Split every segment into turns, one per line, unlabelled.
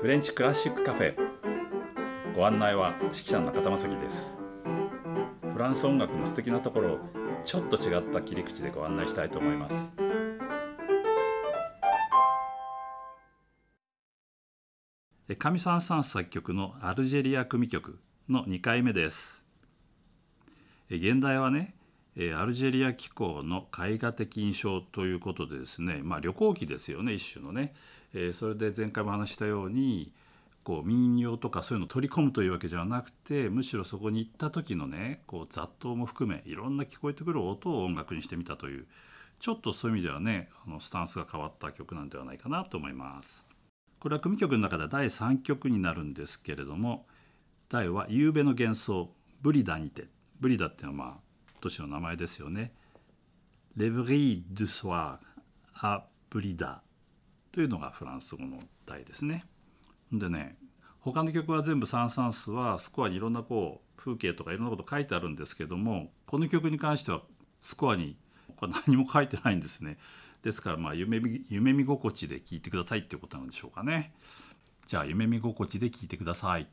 フレンチクラシックカフェ。ご案内は指揮者の中田正樹です。フランス音楽の素敵なところをちょっと違った切り口でご案内したいと思います。上三さん作曲のアルジェリア組曲の2回目です。現代はねえアルジェリア機構の絵画的印象ということでですね、まあ、旅行記ですよね一種のね、えそれで前回も話したようにこう民謡とかそういうのを取り込むというわけではなくてむしろそこに行った時のねこう雑踏も含めいろんな聞こえてくる音を音楽にしてみたというちょっとそういう意味ではねあのスタンスが変わった曲なんではないかなと思います。これは組曲の中で第3曲になるんですけれども題は「夕べの幻想ブリダにて」ブリダっていうのはまあ都市の名前ですよね。レブリー・ドゥ・ソワー・ア・ブリダというのがフランス語の題ですね。でね他の曲は全部サン・サンスはスコアにいろんなこう風景とかいろんなこと書いてあるんですけどもこの曲に関してはスコアに何も書いてないんですね。ですからまあ夢見夢見心地で聴いてくださいっていうことなんでしょうかね。じゃあ夢見心地で聴いてください。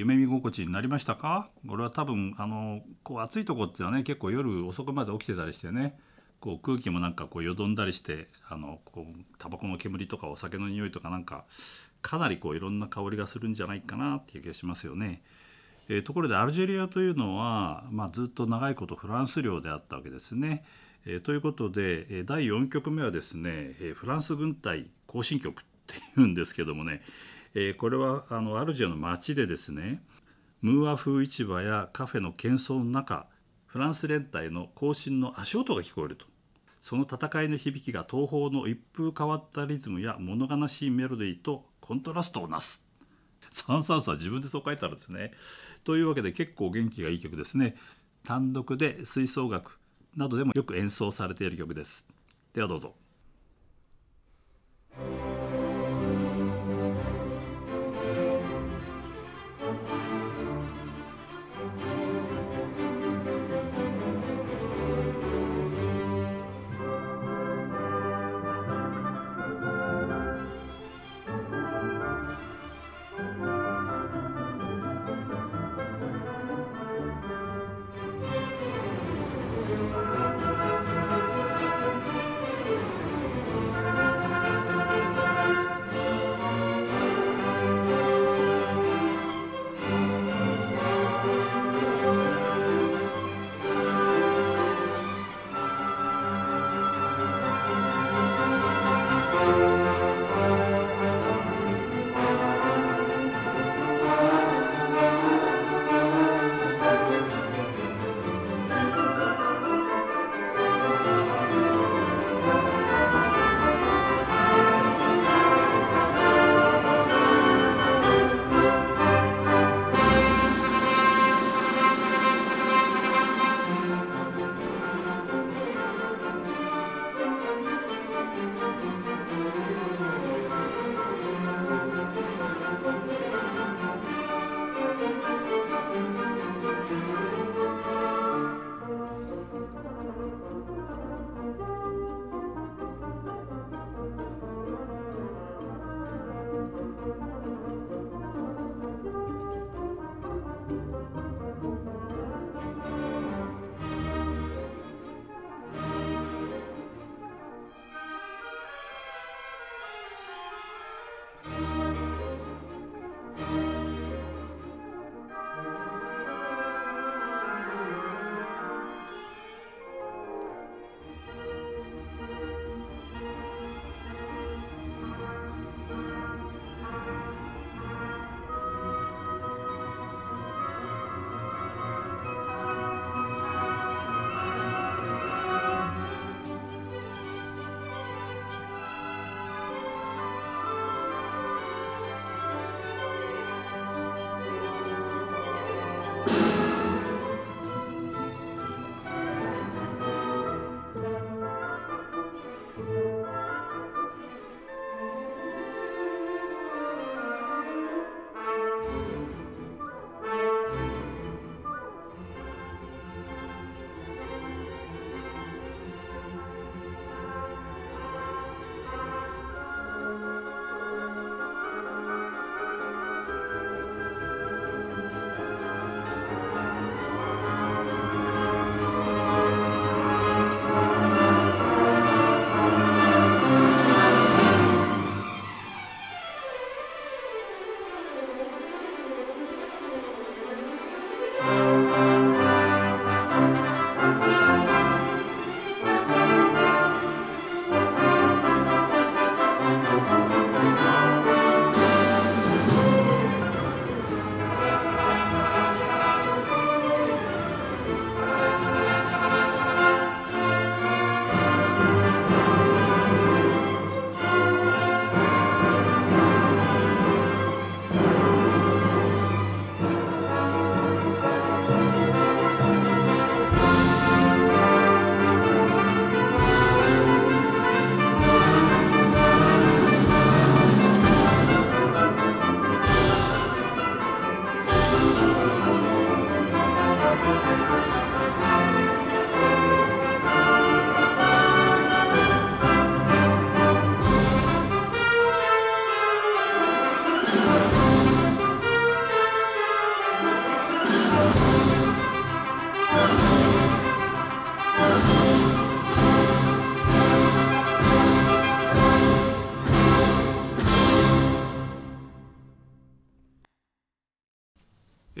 夢見心地になりましたか？これは多分あのこう暑いとこっていうのはね結構夜遅くまで起きてたりしてねこう空気もなんかこうよどんだりしてあのこうタバコの煙とかお酒の匂いとかなんかかなりこういろんな香りがするんじゃないかなっていう気がしますよね。えー、ところでアルジェリアというのは、まあ、ずっと長いことフランス領であったわけですね。えー、ということで、え第4局目はですね、えフランス軍隊行進曲っていうんですけどもね、えこれはあのアルジェの街でですねムーア風市場やカフェの喧騒の中フランス連隊の行進の足音が聞こえるとその戦いの響きが東方の一風変わったリズムや物悲しいメロディーとコントラストをなすサン・サンスは自分でそう書いてあるんですね。というわけで結構元気がいい曲ですね。単独で吹奏楽などでもよく演奏されている曲です。ではどうぞ。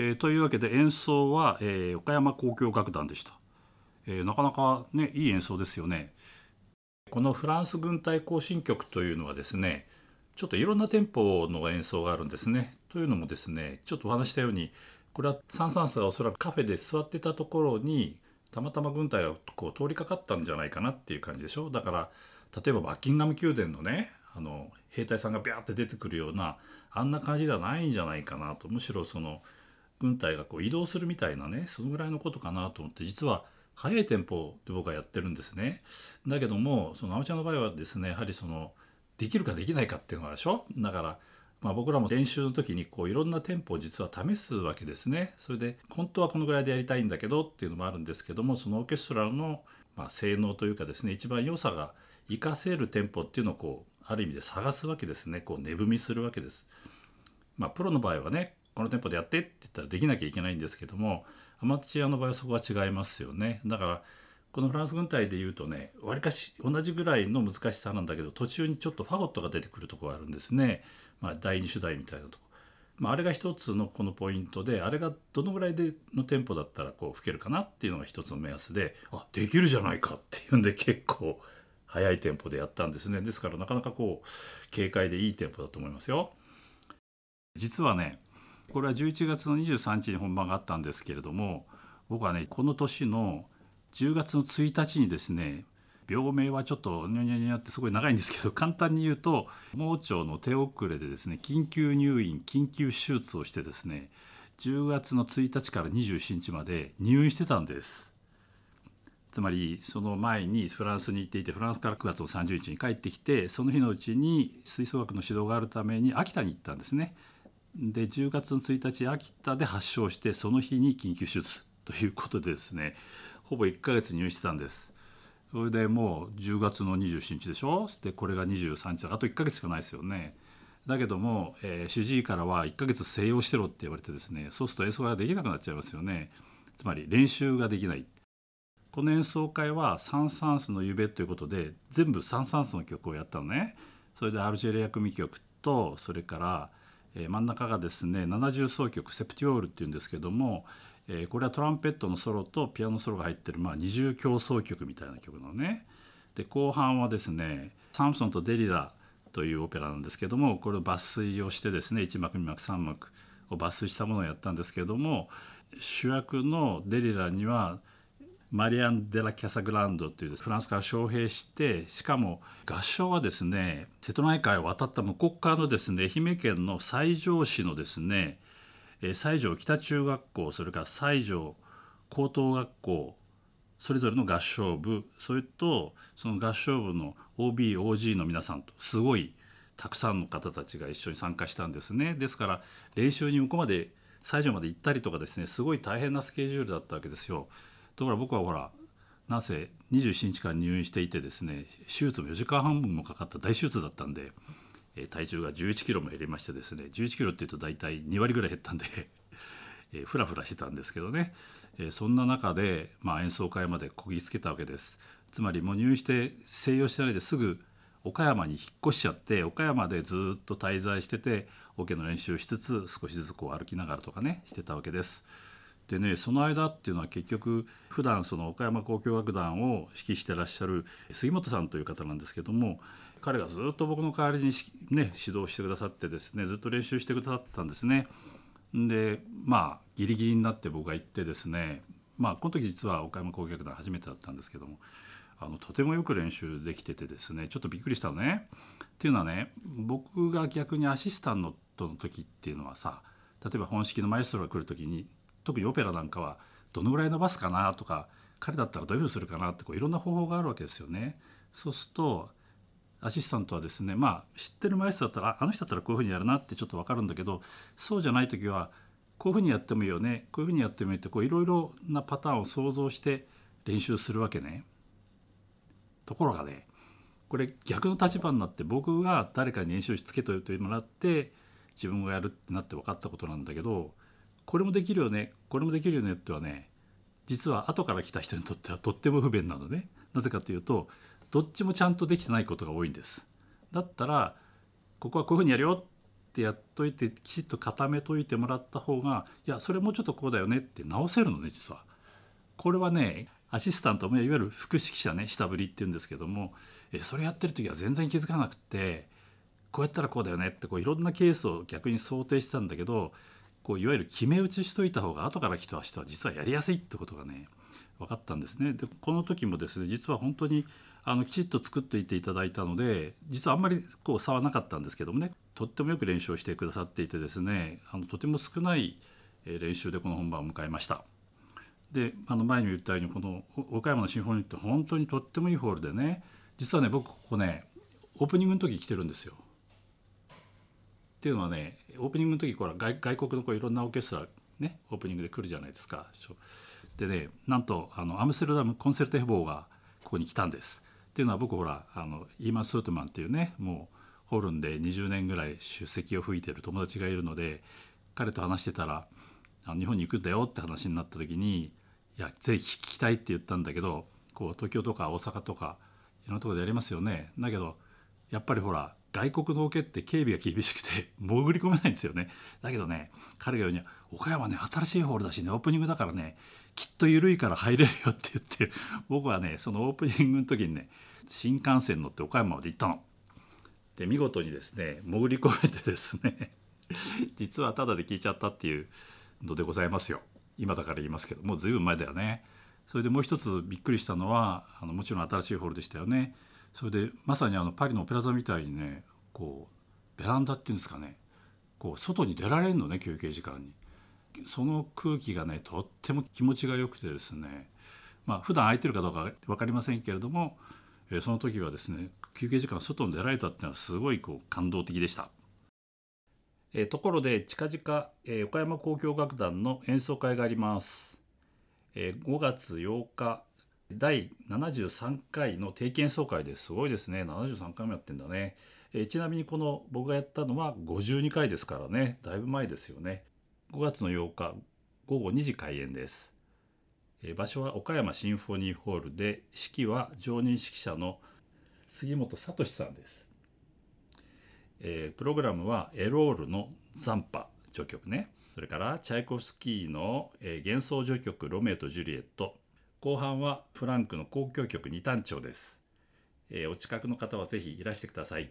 えー、というわけで演奏は、えー、岡山交響楽団でした、えー、なかなかねいい演奏ですよね。このフランス軍隊行進曲というのはですねちょっといろんなテンポの演奏があるんですね。というのもですねちょっとお話したようにこれはサン・サンスがおそらくカフェで座ってたところにたまたま軍隊がこう通りかかったんじゃないかなっていう感じでしょだから例えばバッキンガム宮殿のねあの兵隊さんがビャーって出てくるようなあんな感じではないんじゃないかなとむしろその軍隊がこう移動するみたいなねそのぐらいのことかなと思って実は速いテンポで僕はやってるんですね。だけどもそのアマチュアの場合はですねやはりそのできるかできないかっていうのがあるでしょ？だからまあ、僕らも練習の時にこういろんなテンポを実は試すわけですね。それで本当はこのぐらいでやりたいんだけどっていうのもあるんですけどもそのオーケストラのま性能というかですね一番良さが活かせるテンポっていうのをこうある意味で探すわけですねこう値踏みするわけです。まあ、プロの場合はねこのテンポでやってって言ったらできなきゃいけないんですけどもアマチュアの場合はそこは違いますよね。だからこのフランス軍隊でいうとねわりかし同じぐらいの難しさなんだけど途中にちょっとファゴットが出てくるとこがあるんですね。まあ、第二主題みたいなとこ。まあ、あれが一つのこのポイントであれがどのぐらいでのテンポだったらこう吹けるかなっていうのが一つの目安であできるじゃないかっていうんで結構速いテンポでやったんですねですからなかなかこう軽快でいいテンポだと思いますよ。実はねこれは11月の23日に本番があったんですけれども僕はねこの年の10月の1日にですね病名はちょっとニャニャニャってすごい長いんですけど簡単に言うと盲腸の手遅れでですね緊急入院緊急手術をしてですね10月の1日から27日まで入院してたんです。つまりその前にフランスに行っていてフランスから9月の30日に帰ってきてその日のうちに吹奏楽の指導があるために秋田に行ったんですね。で10月の1日秋田で発症してその日に緊急手術ということでですね。ほぼ1ヶ月入院してたんです。それでもう10月の27日でしょ？でこれが23日だ。あと1ヶ月しかないですよね。だけども、えー、主治医からは1ヶ月静養してろって言われてですねそうすると演奏ができなくなっちゃいますよね。つまり練習ができない。この演奏会はサン・サンスの夢ということで全部サン・サンスの曲をやったのね。それでアルジェリア組曲とそれから、えー、真ん中がですね70奏曲セプティオールっていうんですけどもえー、これはトランペットのソロとピアノソロが入ってる、まあ、二重競争曲みたいな曲のね。で後半はですね「サムソンとデリラ」というオペラなんですけどもこれを抜粋をしてですね1幕2幕3幕を抜粋したものをやったんですけども主役のデリラにはマリアン・デラ・キャサグランドというフランスから招聘してしかも合唱はですね瀬戸内海を渡った向こう側のですね愛媛県の西条市のですね西条北中学校それから西条高等学校それぞれの合唱部それとその合唱部の OBOG の皆さんとすごいたくさんの方たちが一緒に参加したんですねですから練習に向こうまで西条まで行ったりとかですねすごい大変なスケジュールだったわけですよ。ところが僕はほらなぜ27日間入院していてですね手術も4時間半分もかかった大手術だったんでえ体重が11キロも減りましてですね11キロっていうと大体2割ぐらい減ったんで えフラフラしてたんですけどね、えそんな中で、まあ、演奏会までこぎつけたわけですつまりもう入院して静養してないですぐ岡山に引っ越しちゃって岡山でずっと滞在しててオ、ケの練習をしつつ少しずつこう歩きながらとかねしてたわけです。でねその間っていうのは結局普段その岡山交響楽団を指揮してらっしゃる杉本さんという方なんですけども彼がずっと僕の代わりに、ね、指導してくださってですねずっと練習してくださってたんですね。でまあギリギリになって僕が行ってですねまあこの時実は岡山交響楽団初めてだったんですけどもあのとてもよく練習できててですねちょっとびっくりしたのね。っていうのはね僕が逆にアシスタントの時っていうのはさ例えば本式のマエストロが来る時に特にオペラなんかはどのぐらい伸ばすかなとか彼だったらどういうふうにするかなってこういろんな方法があるわけですよね。そうするとアシスタントはですねまあ知ってるマイスだったらあの人だったらこういうふうにやるなってちょっと分かるんだけどそうじゃない時はこういうふうにやってもいいよねこういうふうにやってもいいっていろいろなパターンを想像して練習するわけね。ところがねこれ逆の立場になって僕が誰かに練習しつけといてもらって自分がやるってなって分かったことなんだけどこれもできるよねこれもできるよねってはね実は後から来た人にとってはとっても不便なのねなぜかというとどっちもちゃんとできてないことが多いんですだったらここはこういうふうにやるよってやっといてきちっと固めといてもらった方がいやそれもうちょっとこうだよねって直せるのね実は。これはねアシスタントもいわゆる副指揮者ね下振りっていうんですけどもえそれやってる時は全然気づかなくてこうやったらこうだよねってこういろんなケースを逆に想定してたんだけどこういわゆる決め打ちしといた方が後から来た人は実はやりやすいってことがね分かったんですね。でこの時もですね実は本当にあのきちっと作っていていただいたので実はあんまりこう差はなかったんですけどもねとってもよく練習をしてくださっていてですねあのとても少ない練習でこの本番を迎えました。であの前にも言ったようにこの岡山のシンフォニーって本当にとってもいいホールでね実はね僕ここねオープニングの時来てるんですよ。っていうのはねオープニングの時ほら外外国のこういろんなオーケストラねオープニングで来るじゃないですか。でねなんとあのアムステルダムコンセルテヘボーがここに来たんです。っていうのは僕ほらあのイーマン・スートマンっていうねもうホルンで20年ぐらい出席を吹いてる友達がいるので彼と話してたらあの日本に行くんだよって話になった時にいやぜひ聞きたいって言ったんだけどこう東京とか大阪とかいろんなところでやりますよねだけどやっぱりほら外国のオケって警備が厳しくて 潜り込めないんですよね。だけどね彼が言うには岡山ね新しいホールだしねオープニングだからねきっと緩いから入れるよって言って 僕はねそのオープニングの時にね新幹線乗って岡山まで行ったの。で見事にですね潜り込めてですね 実はタダで聞いちゃったっていうのでございますよ。今だから言いますけどもう随分前だよね。それでもう一つびっくりしたのはあのもちろん新しいホールでしたよね。それでまさにあのパリのオペラ座みたいにねこうベランダっていうんですかねこう外に出られるのね休憩時間にその空気がねとっても気持ちが良くてですねまあ普段空いてるかどうか分かりませんけれどもえその時はですね休憩時間外に出られたっていうのはすごいこう感動的でした。えところで近々、え岡山交響楽団の演奏会があります。え5月8日第73回の定期演奏会ですごいですね。73回もやってんだね、えちなみにこの僕がやったのは52回ですからね。だいぶ前ですよね。5月の8日午後2時開演です。場所は岡山シンフォニーホールで指揮は常任指揮者の杉本聡さんです、えー、プログラムはエロールの残波序曲ね。それからチャイコフスキーの、えー、幻想序曲ロメオとジュリエット。後半はフランクの交響曲二単調です、えー、お近くの方はぜひいらしてください。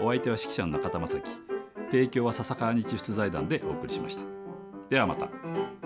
お相手は指揮者の中田正樹。提供は笹川日出財団でお送りしました。ではまた。